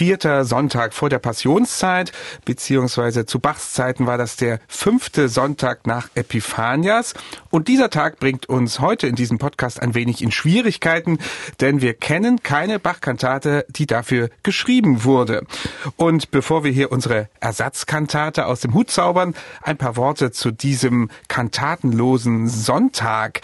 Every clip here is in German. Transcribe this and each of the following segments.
vierter Sonntag vor der Passionszeit, beziehungsweise zu Bachs Zeiten war das der fünfte Sonntag nach Epiphanias. Und dieser Tag bringt uns heute in diesem Podcast ein wenig in Schwierigkeiten, denn wir kennen keine Bach-Kantate, die dafür geschrieben wurde. Und bevor wir hier unsere Ersatzkantate aus dem Hut zaubern, ein paar Worte zu diesem kantatenlosen Sonntag.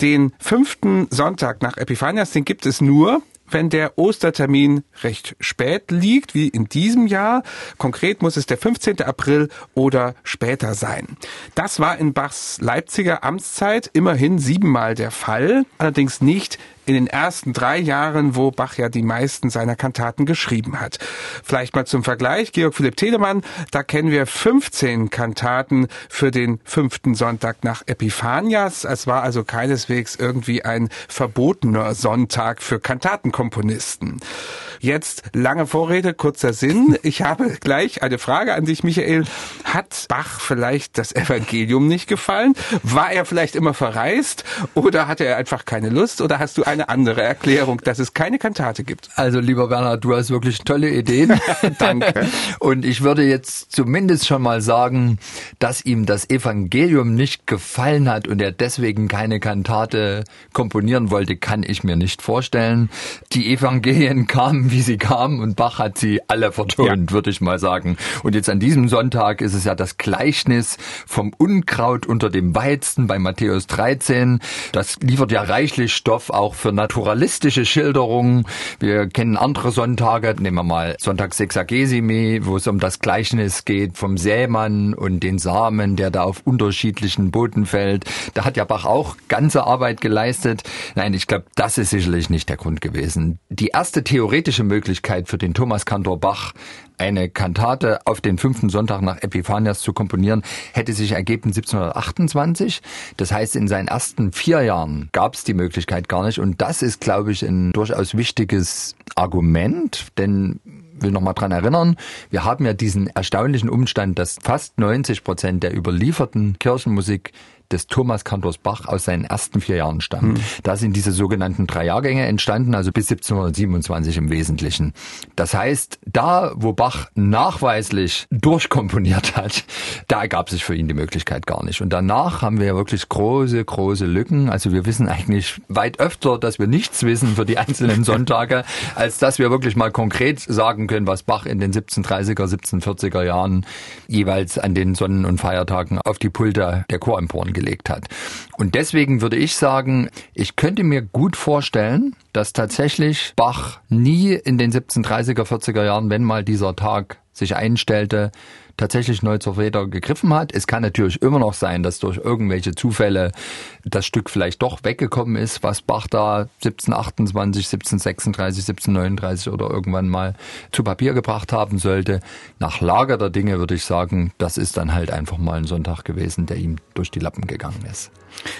Den fünften Sonntag nach Epiphanias, den gibt es nur wenn der Ostertermin recht spät liegt, wie in diesem Jahr. Konkret muss es der 15. April oder später sein. Das war in Bachs Leipziger Amtszeit immerhin siebenmal der Fall, allerdings nicht in den ersten drei Jahren, wo Bach ja die meisten seiner Kantaten geschrieben hat. Vielleicht mal zum Vergleich, Georg Philipp Telemann, da kennen wir 15 Kantaten für den fünften Sonntag nach Epiphanias. Es war also keineswegs irgendwie ein verbotener Sonntag für Kantatenkomponisten. Jetzt lange Vorrede, kurzer Sinn. Ich habe gleich eine Frage an dich, Michael. Hat Bach vielleicht das Evangelium nicht gefallen? War er vielleicht immer verreist? Oder hatte er einfach keine Lust? Oder hast du eine andere Erklärung, dass es keine Kantate gibt? Also, lieber Bernhard, du hast wirklich tolle Ideen. Danke. Und ich würde jetzt zumindest schon mal sagen, dass ihm das Evangelium nicht gefallen hat und er deswegen keine Kantate komponieren wollte, kann ich mir nicht vorstellen. Die Evangelien kamen wie sie kamen und Bach hat sie alle vertont, ja. würde ich mal sagen. Und jetzt an diesem Sonntag ist es ja das Gleichnis vom Unkraut unter dem Weizen bei Matthäus 13. Das liefert ja reichlich Stoff auch für naturalistische Schilderungen. Wir kennen andere Sonntage, nehmen wir mal Sonntag Sexagesime, wo es um das Gleichnis geht vom Sämann und den Samen, der da auf unterschiedlichen Boden fällt. Da hat ja Bach auch ganze Arbeit geleistet. Nein, ich glaube, das ist sicherlich nicht der Grund gewesen. Die erste theoretische Möglichkeit für den Thomas Kantor Bach, eine Kantate auf den fünften Sonntag nach Epiphanias zu komponieren, hätte sich ergeben 1728. Das heißt, in seinen ersten vier Jahren gab es die Möglichkeit gar nicht. Und das ist, glaube ich, ein durchaus wichtiges Argument, denn will noch mal dran erinnern, wir haben ja diesen erstaunlichen Umstand, dass fast 90 Prozent der überlieferten Kirchenmusik des Thomas Kantors Bach aus seinen ersten vier Jahren stammt. Hm. Da sind diese sogenannten drei Jahrgänge entstanden, also bis 1727 im Wesentlichen. Das heißt, da, wo Bach nachweislich durchkomponiert hat, da ergab sich für ihn die Möglichkeit gar nicht. Und danach haben wir ja wirklich große, große Lücken. Also wir wissen eigentlich weit öfter, dass wir nichts wissen für die einzelnen Sonntage, als dass wir wirklich mal konkret sagen können, was Bach in den 1730er, 1740er Jahren jeweils an den Sonnen- und Feiertagen auf die Pulte der Choremporen gelegt hat. Und deswegen würde ich sagen, ich könnte mir gut vorstellen, dass tatsächlich Bach nie in den 1730er, 40er Jahren, wenn mal dieser Tag sich einstellte, tatsächlich neu zur Feder gegriffen hat. Es kann natürlich immer noch sein, dass durch irgendwelche Zufälle das Stück vielleicht doch weggekommen ist, was Bach da 1728, 1736, 1739 oder irgendwann mal zu Papier gebracht haben sollte. Nach Lager der Dinge würde ich sagen, das ist dann halt einfach mal ein Sonntag gewesen, der ihm durch die Lappen gegangen ist.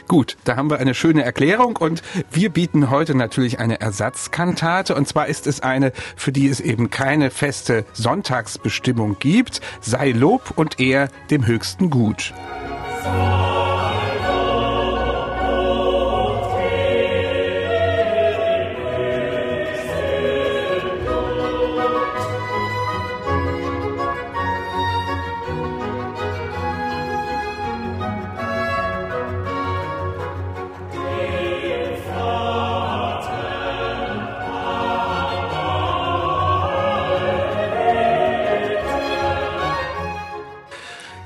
Gut, da haben wir eine schöne Erklärung und wir bieten heute natürlich eine Ersatzkantate und zwar ist es eine, für die es eben keine feste Sonntagsbestimmung gibt, sei Lob und er dem höchsten Gut.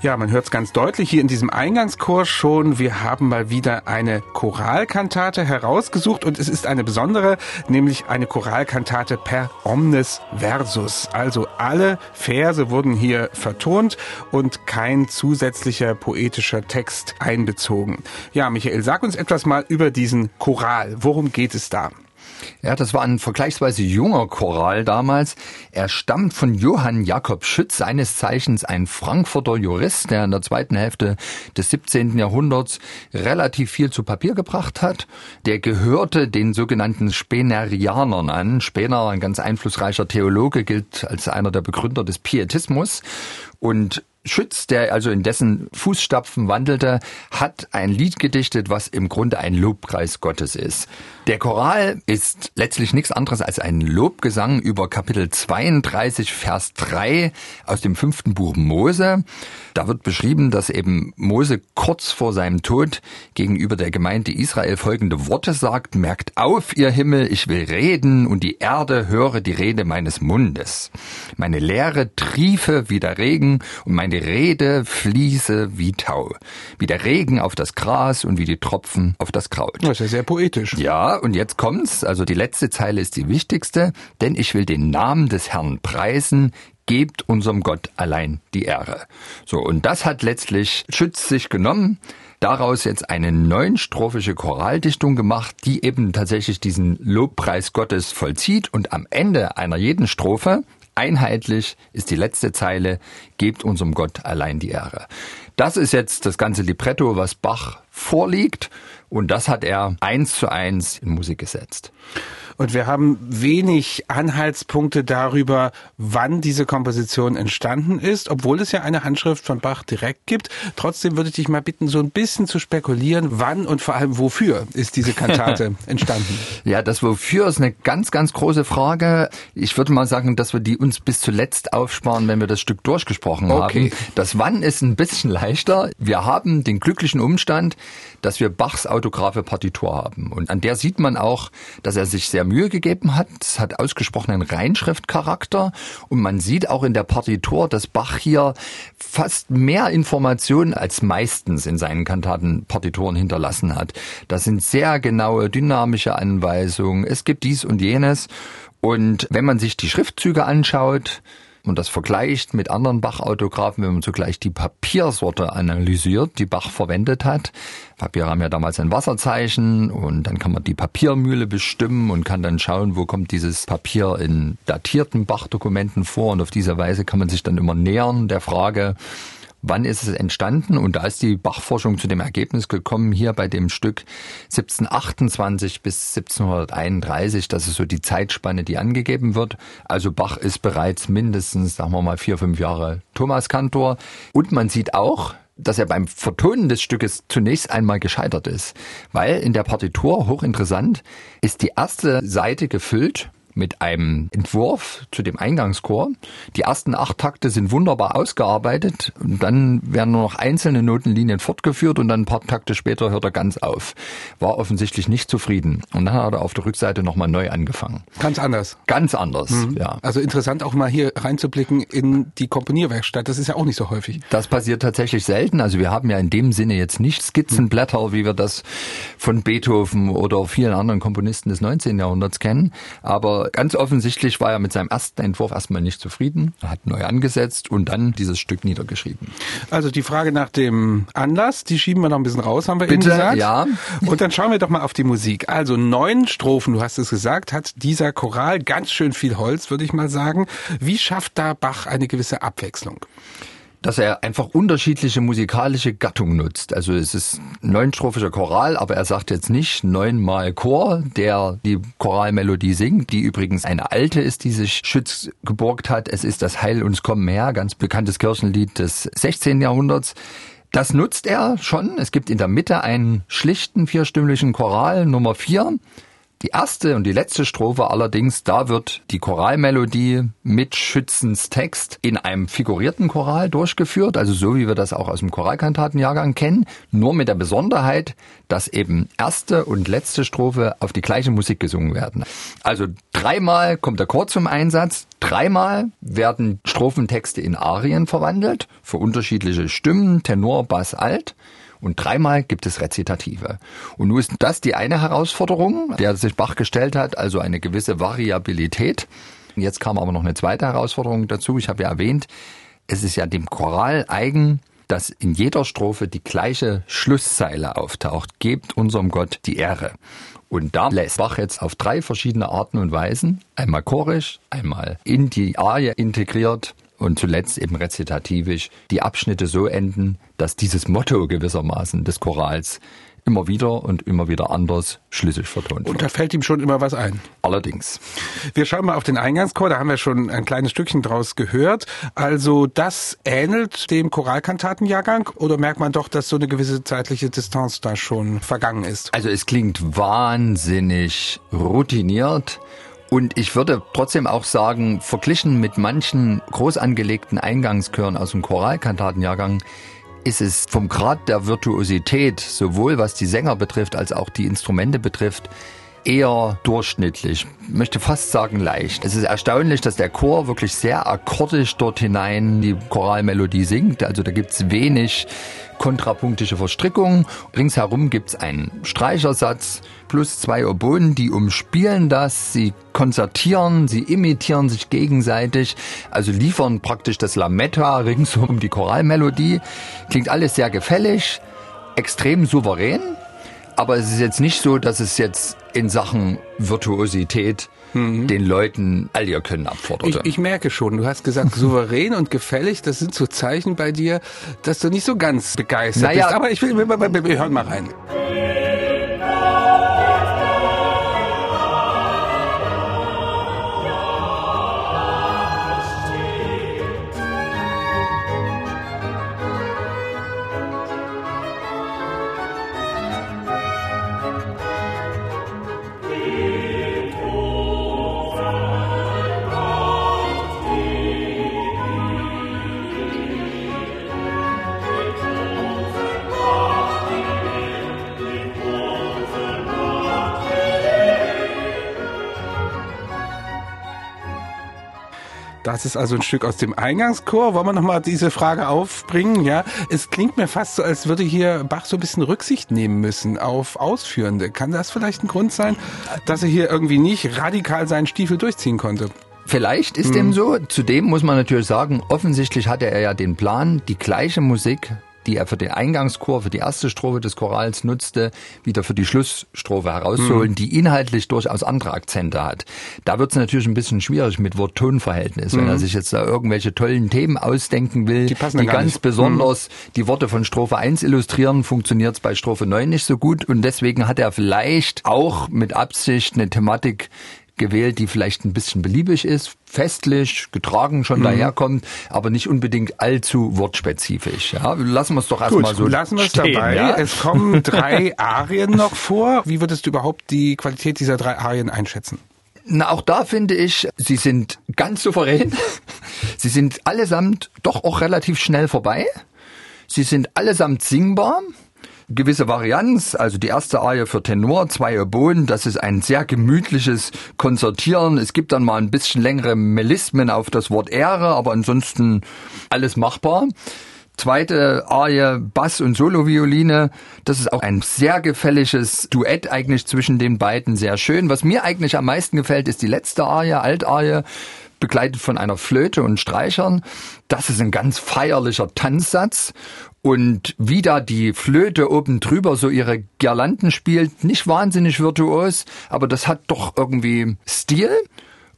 Ja, man hört es ganz deutlich hier in diesem Eingangschor schon. Wir haben mal wieder eine Choralkantate herausgesucht und es ist eine besondere, nämlich eine Choralkantate per omnes versus. Also alle Verse wurden hier vertont und kein zusätzlicher poetischer Text einbezogen. Ja, Michael, sag uns etwas mal über diesen Choral. Worum geht es da? Ja, das war ein vergleichsweise junger Choral damals. Er stammt von Johann Jakob Schütz, seines Zeichens ein Frankfurter Jurist, der in der zweiten Hälfte des 17. Jahrhunderts relativ viel zu Papier gebracht hat. Der gehörte den sogenannten Spenerianern an. Spener, ein ganz einflussreicher Theologe, gilt als einer der Begründer des Pietismus. Und Schütz, der also in dessen Fußstapfen wandelte, hat ein Lied gedichtet, was im Grunde ein Lobpreis Gottes ist. Der Choral ist letztlich nichts anderes als ein Lobgesang über Kapitel 32, Vers 3 aus dem fünften Buch Mose. Da wird beschrieben, dass eben Mose kurz vor seinem Tod gegenüber der Gemeinde Israel folgende Worte sagt, merkt auf, ihr Himmel, ich will reden und die Erde höre die Rede meines Mundes. Meine Lehre triefe wie der Regen und meine Rede fließe wie Tau, wie der Regen auf das Gras und wie die Tropfen auf das Kraut. Das ist ja sehr poetisch. Ja, und jetzt kommt's, also die letzte Zeile ist die wichtigste, denn ich will den Namen des Herrn preisen, gebt unserem Gott allein die Ehre. So, und das hat letztlich Schütz sich genommen, daraus jetzt eine neunstrophische Choraldichtung gemacht, die eben tatsächlich diesen Lobpreis Gottes vollzieht und am Ende einer jeden Strophe Einheitlich ist die letzte Zeile, gebt unserem Gott allein die Ehre. Das ist jetzt das ganze Libretto, was Bach vorliegt und das hat er eins zu eins in Musik gesetzt. Und wir haben wenig Anhaltspunkte darüber, wann diese Komposition entstanden ist, obwohl es ja eine Handschrift von Bach direkt gibt. Trotzdem würde ich dich mal bitten, so ein bisschen zu spekulieren, wann und vor allem wofür ist diese Kantate entstanden? Ja, das Wofür ist eine ganz, ganz große Frage. Ich würde mal sagen, dass wir die uns bis zuletzt aufsparen, wenn wir das Stück durchgesprochen okay. haben. Das Wann ist ein bisschen leichter. Wir haben den glücklichen Umstand, dass wir Bachs autographe Partitur haben. Und an der sieht man auch, dass er sich sehr Mühe gegeben hat. Es hat ausgesprochenen Reinschriftcharakter. Und man sieht auch in der Partitur, dass Bach hier fast mehr Informationen als meistens in seinen Kantatenpartituren hinterlassen hat. Das sind sehr genaue dynamische Anweisungen. Es gibt dies und jenes. Und wenn man sich die Schriftzüge anschaut, und das vergleicht mit anderen Bach-Autographen, wenn man zugleich die Papiersorte analysiert, die Bach verwendet hat. Papiere haben ja damals ein Wasserzeichen und dann kann man die Papiermühle bestimmen und kann dann schauen, wo kommt dieses Papier in datierten Bach-Dokumenten vor und auf diese Weise kann man sich dann immer nähern der Frage, Wann ist es entstanden? Und da ist die Bachforschung zu dem Ergebnis gekommen, hier bei dem Stück 1728 bis 1731, das ist so die Zeitspanne, die angegeben wird. Also Bach ist bereits mindestens, sagen wir mal, vier, fünf Jahre Thomaskantor. Und man sieht auch, dass er beim Vertonen des Stückes zunächst einmal gescheitert ist, weil in der Partitur, hochinteressant, ist die erste Seite gefüllt mit einem Entwurf zu dem Eingangschor. Die ersten acht Takte sind wunderbar ausgearbeitet und dann werden nur noch einzelne Notenlinien fortgeführt und dann ein paar Takte später hört er ganz auf. War offensichtlich nicht zufrieden und dann hat er auf der Rückseite nochmal neu angefangen. Ganz anders. Ganz anders, mhm. ja. Also interessant auch mal hier reinzublicken in die Komponierwerkstatt. Das ist ja auch nicht so häufig. Das passiert tatsächlich selten. Also wir haben ja in dem Sinne jetzt nicht Skizzenblätter, wie wir das von Beethoven oder vielen anderen Komponisten des 19. Jahrhunderts kennen. Aber ganz offensichtlich war er mit seinem ersten Entwurf erstmal nicht zufrieden, er hat neu angesetzt und dann dieses Stück niedergeschrieben. Also die Frage nach dem Anlass, die schieben wir noch ein bisschen raus, haben wir Bitte, eben gesagt. ja. Und dann schauen wir doch mal auf die Musik. Also neun Strophen, du hast es gesagt, hat dieser Choral ganz schön viel Holz, würde ich mal sagen. Wie schafft da Bach eine gewisse Abwechslung? Dass er einfach unterschiedliche musikalische Gattungen nutzt. Also es ist neunstrophischer Choral, aber er sagt jetzt nicht neunmal Chor, der die Choralmelodie singt, die übrigens eine alte ist, die sich Schütz geborgt hat. Es ist das Heil uns kommen her, ganz bekanntes Kirchenlied des 16. Jahrhunderts. Das nutzt er schon. Es gibt in der Mitte einen schlichten vierstimmlichen Choral Nummer vier. Die erste und die letzte Strophe allerdings, da wird die Choralmelodie mit Schützens Text in einem figurierten Choral durchgeführt, also so wie wir das auch aus dem Choralkantatenjahrgang kennen, nur mit der Besonderheit, dass eben erste und letzte Strophe auf die gleiche Musik gesungen werden. Also dreimal kommt der Chor zum Einsatz, dreimal werden Strophentexte in Arien verwandelt, für unterschiedliche Stimmen, Tenor, Bass, Alt. Und dreimal gibt es Rezitative. Und nun ist das die eine Herausforderung, der sich Bach gestellt hat, also eine gewisse Variabilität. Jetzt kam aber noch eine zweite Herausforderung dazu. Ich habe ja erwähnt, es ist ja dem Choral eigen, dass in jeder Strophe die gleiche Schlusszeile auftaucht. Gebt unserem Gott die Ehre. Und da lässt Bach jetzt auf drei verschiedene Arten und Weisen, einmal chorisch, einmal in die Arie integriert, und zuletzt eben rezitativisch die Abschnitte so enden, dass dieses Motto gewissermaßen des Chorals immer wieder und immer wieder anders schlüssig vertont Und da fällt ihm schon immer was ein. Allerdings. Wir schauen mal auf den Eingangschor, da haben wir schon ein kleines Stückchen draus gehört. Also das ähnelt dem Choralkantatenjahrgang oder merkt man doch, dass so eine gewisse zeitliche Distanz da schon vergangen ist? Also es klingt wahnsinnig routiniert. Und ich würde trotzdem auch sagen, verglichen mit manchen groß angelegten Eingangschören aus dem Choralkantatenjahrgang ist es vom Grad der Virtuosität, sowohl was die Sänger betrifft als auch die Instrumente betrifft, eher durchschnittlich. Ich möchte fast sagen leicht. Es ist erstaunlich, dass der Chor wirklich sehr akkordisch dort hinein die Choralmelodie singt. Also da gibt's wenig kontrapunktische Verstrickung. Ringsherum gibt's einen Streichersatz plus zwei Oboen, die umspielen das, sie konzertieren, sie imitieren sich gegenseitig, also liefern praktisch das Lametta ringsum die Choralmelodie. Klingt alles sehr gefällig, extrem souverän, aber es ist jetzt nicht so, dass es jetzt in Sachen Virtuosität mhm. den Leuten all ihr Können abforderte. Ich, ich merke schon, du hast gesagt souverän und gefällig, das sind so Zeichen bei dir, dass du nicht so ganz begeistert naja, bist. Aber ich will, wir, hören mal rein. Das ist also ein Stück aus dem Eingangschor. Wollen wir nochmal diese Frage aufbringen? Ja, es klingt mir fast so, als würde hier Bach so ein bisschen Rücksicht nehmen müssen auf Ausführende. Kann das vielleicht ein Grund sein, dass er hier irgendwie nicht radikal seinen Stiefel durchziehen konnte? Vielleicht ist hm. dem so. Zudem muss man natürlich sagen, offensichtlich hatte er ja den Plan, die gleiche Musik die er für den Eingangschor, für die erste Strophe des Chorals nutzte, wieder für die Schlussstrophe herauszuholen, mhm. die inhaltlich durchaus andere Akzente hat. Da wird es natürlich ein bisschen schwierig mit Wort-Ton-Verhältnis, mhm. wenn er mhm. sich jetzt da irgendwelche tollen Themen ausdenken will, die, die ganz nicht. besonders mhm. die Worte von Strophe 1 illustrieren, funktioniert es bei Strophe 9 nicht so gut und deswegen hat er vielleicht auch mit Absicht eine Thematik gewählt, die vielleicht ein bisschen beliebig ist, festlich, getragen schon mhm. daherkommt, aber nicht unbedingt allzu wortspezifisch. Ja, lassen wir es doch erstmal so. Lassen wir es dabei. Ja? Es kommen drei Arien noch vor. Wie würdest du überhaupt die Qualität dieser drei Arien einschätzen? Na, auch da finde ich, sie sind ganz souverän. Sie sind allesamt doch auch relativ schnell vorbei. Sie sind allesamt singbar gewisse Varianz, also die erste Arie für Tenor, zwei Oboen, das ist ein sehr gemütliches Konzertieren. Es gibt dann mal ein bisschen längere Melismen auf das Wort Ehre, aber ansonsten alles machbar. Zweite Arie Bass und Solovioline, das ist auch ein sehr gefälliges Duett eigentlich zwischen den beiden, sehr schön. Was mir eigentlich am meisten gefällt, ist die letzte Arie, Altarie, begleitet von einer Flöte und Streichern. Das ist ein ganz feierlicher Tanzsatz und wie da die Flöte oben drüber so ihre Girlanden spielt, nicht wahnsinnig virtuos, aber das hat doch irgendwie Stil,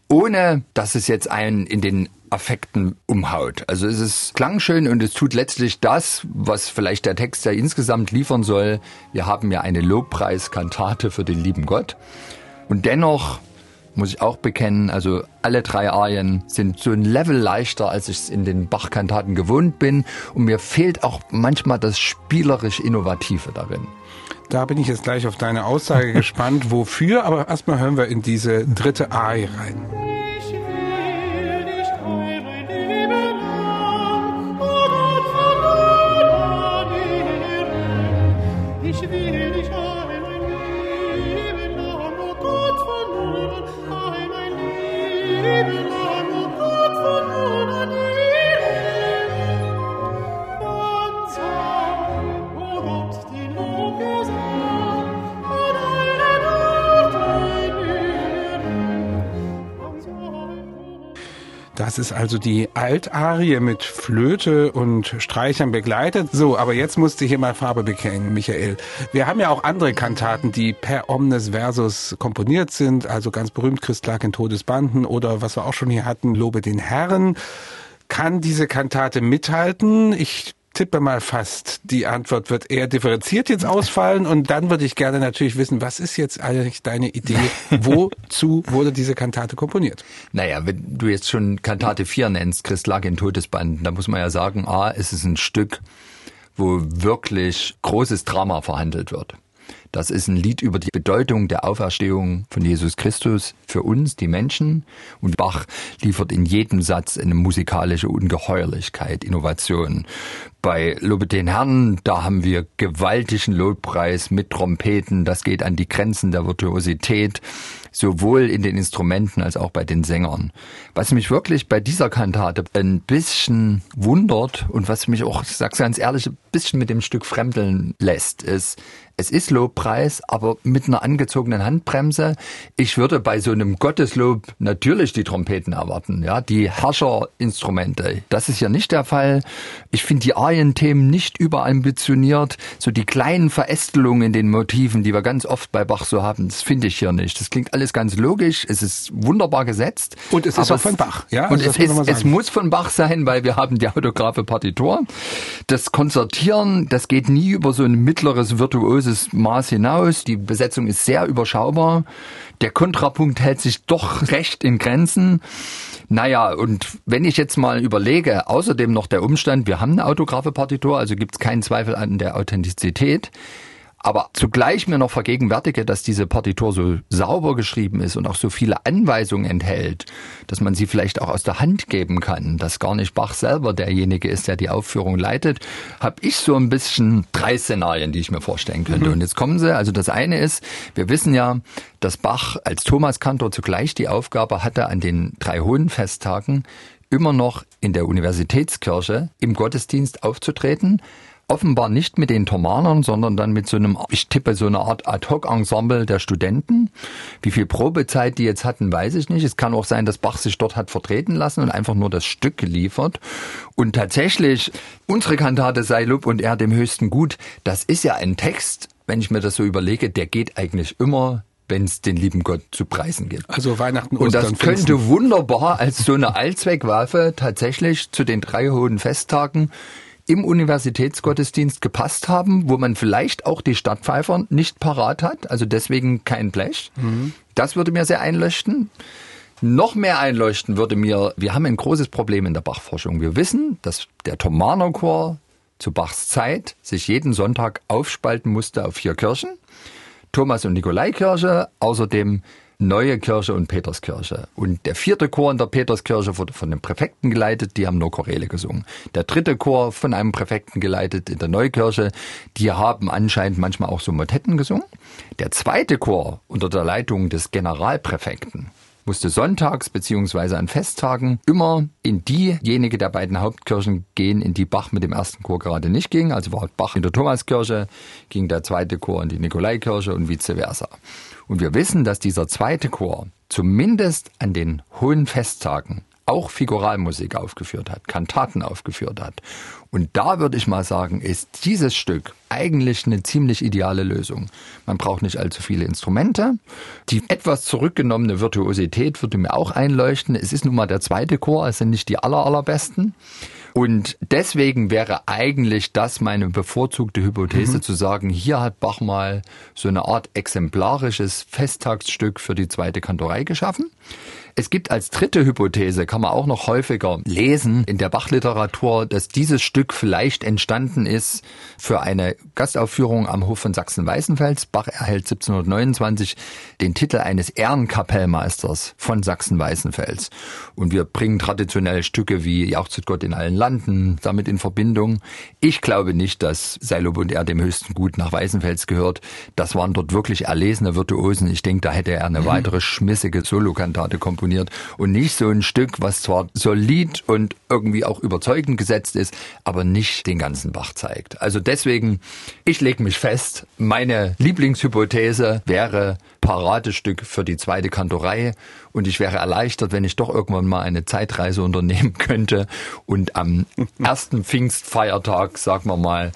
ohne dass es jetzt einen in den Affekten umhaut. Also es ist klangschön und es tut letztlich das, was vielleicht der Text ja insgesamt liefern soll. Wir haben ja eine Lobpreiskantate für den lieben Gott. Und dennoch muss ich auch bekennen. Also alle drei Arien sind so ein Level leichter, als ich es in den Bach-Kantaten gewohnt bin. Und mir fehlt auch manchmal das spielerisch Innovative darin. Da bin ich jetzt gleich auf deine Aussage gespannt, wofür. Aber erstmal hören wir in diese dritte Arie rein. Das ist also die Altarie mit Flöte und Streichern begleitet. So, aber jetzt musste ich hier mal Farbe bekennen, Michael. Wir haben ja auch andere Kantaten, die per Omnes Versus komponiert sind. Also ganz berühmt Christ lag in Todesbanden oder was wir auch schon hier hatten, Lobe den Herrn. Kann diese Kantate mithalten? Ich tippe mal fast, die Antwort wird eher differenziert jetzt ausfallen und dann würde ich gerne natürlich wissen, was ist jetzt eigentlich deine Idee? Wozu wurde diese Kantate komponiert? Naja, wenn du jetzt schon Kantate 4 nennst, Christ lag in Todesbanden, da muss man ja sagen, A, es ist ein Stück, wo wirklich großes Drama verhandelt wird. Das ist ein Lied über die Bedeutung der Auferstehung von Jesus Christus für uns, die Menschen. Und Bach liefert in jedem Satz eine musikalische Ungeheuerlichkeit, Innovation. Bei Lobe den Herrn, da haben wir gewaltigen Lobpreis mit Trompeten. Das geht an die Grenzen der Virtuosität sowohl in den Instrumenten als auch bei den Sängern. Was mich wirklich bei dieser Kantate ein bisschen wundert und was mich auch, ich sag's ganz ehrlich, ein bisschen mit dem Stück fremdeln lässt, ist, es ist Lobpreis, aber mit einer angezogenen Handbremse. Ich würde bei so einem Gotteslob natürlich die Trompeten erwarten, ja, die Herrscherinstrumente. Das ist ja nicht der Fall. Ich finde die Arienthemen nicht überambitioniert. So die kleinen Verästelungen in den Motiven, die wir ganz oft bei Bach so haben, das finde ich hier nicht. Das klingt alles ganz logisch. Es ist wunderbar gesetzt. Und es ist auch von Bach, ja. Und also es, ist, es muss von Bach sein, weil wir haben die autographe Partitur. Das Konzertieren, das geht nie über so ein mittleres virtuoses großes Maß hinaus. Die Besetzung ist sehr überschaubar. Der Kontrapunkt hält sich doch recht in Grenzen. Naja, und wenn ich jetzt mal überlege, außerdem noch der Umstand, wir haben eine autographe Partitur, also gibt es keinen Zweifel an der Authentizität aber zugleich mir noch vergegenwärtige, dass diese Partitur so sauber geschrieben ist und auch so viele Anweisungen enthält, dass man sie vielleicht auch aus der Hand geben kann, dass gar nicht Bach selber derjenige ist, der die Aufführung leitet, habe ich so ein bisschen drei Szenarien, die ich mir vorstellen könnte. Mhm. Und jetzt kommen sie. Also das eine ist, wir wissen ja, dass Bach als Thomaskantor zugleich die Aufgabe hatte, an den drei hohen Festtagen immer noch in der Universitätskirche im Gottesdienst aufzutreten, offenbar nicht mit den Thomanern, sondern dann mit so einem, ich tippe so eine Art Ad-Hoc-Ensemble der Studenten. Wie viel Probezeit die jetzt hatten, weiß ich nicht. Es kann auch sein, dass Bach sich dort hat vertreten lassen und einfach nur das Stück geliefert. Und tatsächlich, unsere Kantate sei Lob und er dem höchsten Gut, das ist ja ein Text, wenn ich mir das so überlege, der geht eigentlich immer wenn es den lieben Gott zu preisen gibt. Also Weihnachten, Ostern, Und das könnte Pfingsten. wunderbar als so eine Allzweckwaffe tatsächlich zu den drei hohen Festtagen im Universitätsgottesdienst gepasst haben, wo man vielleicht auch die Stadtpfeifer nicht parat hat, also deswegen kein Blech. Mhm. Das würde mir sehr einleuchten. Noch mehr einleuchten würde mir, wir haben ein großes Problem in der Bachforschung. Wir wissen, dass der Thomaner Chor zu Bachs Zeit sich jeden Sonntag aufspalten musste auf vier Kirchen. Thomas- und Nikolaikirche, außerdem Neue Kirche und Peterskirche. Und der vierte Chor in der Peterskirche wurde von den Präfekten geleitet, die haben nur Chorele gesungen. Der dritte Chor von einem Präfekten geleitet in der Neukirche, die haben anscheinend manchmal auch so Motetten gesungen. Der zweite Chor unter der Leitung des Generalpräfekten musste sonntags beziehungsweise an Festtagen immer in diejenige der beiden Hauptkirchen gehen, in die Bach mit dem ersten Chor gerade nicht ging. Also war Bach in der Thomaskirche, ging der zweite Chor in die Nikolaikirche und vice versa. Und wir wissen, dass dieser zweite Chor zumindest an den hohen Festtagen auch Figuralmusik aufgeführt hat, Kantaten aufgeführt hat. Und da würde ich mal sagen, ist dieses Stück eigentlich eine ziemlich ideale Lösung. Man braucht nicht allzu viele Instrumente. Die etwas zurückgenommene Virtuosität würde mir auch einleuchten. Es ist nun mal der zweite Chor, es sind nicht die aller, allerbesten. Und deswegen wäre eigentlich das meine bevorzugte Hypothese mhm. zu sagen, hier hat Bach mal so eine Art exemplarisches Festtagsstück für die zweite Kantorei geschaffen. Es gibt als dritte Hypothese, kann man auch noch häufiger lesen in der Bachliteratur, dass dieses Stück vielleicht entstanden ist für eine Gastaufführung am Hof von Sachsen-Weißenfels. Bach erhält 1729 den Titel eines Ehrenkapellmeisters von Sachsen-Weißenfels. Und wir bringen traditionelle Stücke wie Jauchzet Gott in allen Landen damit in Verbindung. Ich glaube nicht, dass Seilob und er dem höchsten Gut nach Weißenfels gehört. Das waren dort wirklich erlesene Virtuosen. Ich denke, da hätte er eine mhm. weitere schmissige Solokantate komponiert komponiert und nicht so ein Stück, was zwar solid und irgendwie auch überzeugend gesetzt ist, aber nicht den ganzen Bach zeigt. Also deswegen, ich lege mich fest, meine Lieblingshypothese wäre Paradestück für die zweite Kantorei und ich wäre erleichtert, wenn ich doch irgendwann mal eine Zeitreise unternehmen könnte und am ersten Pfingstfeiertag, sagen wir mal,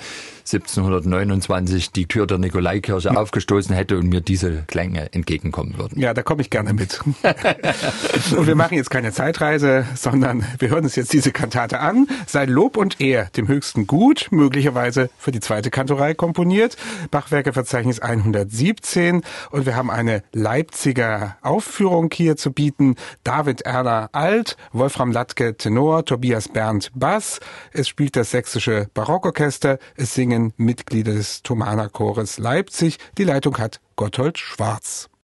1729 die Tür der Nikolaikirche aufgestoßen hätte und mir diese Klänge entgegenkommen würden. Ja, da komme ich gerne mit. und wir machen jetzt keine Zeitreise, sondern wir hören uns jetzt diese Kantate an. Sei Lob und Ehr dem höchsten Gut, möglicherweise für die zweite Kantorei komponiert. Bachwerkeverzeichnis 117 und wir haben eine Leipziger Aufführung hier zu bieten. David Erler Alt, Wolfram Latke Tenor, Tobias Berndt Bass. Es spielt das sächsische Barockorchester. Es singen Mitglieder des Thomaner Chores Leipzig. Die Leitung hat Gotthold Schwarz.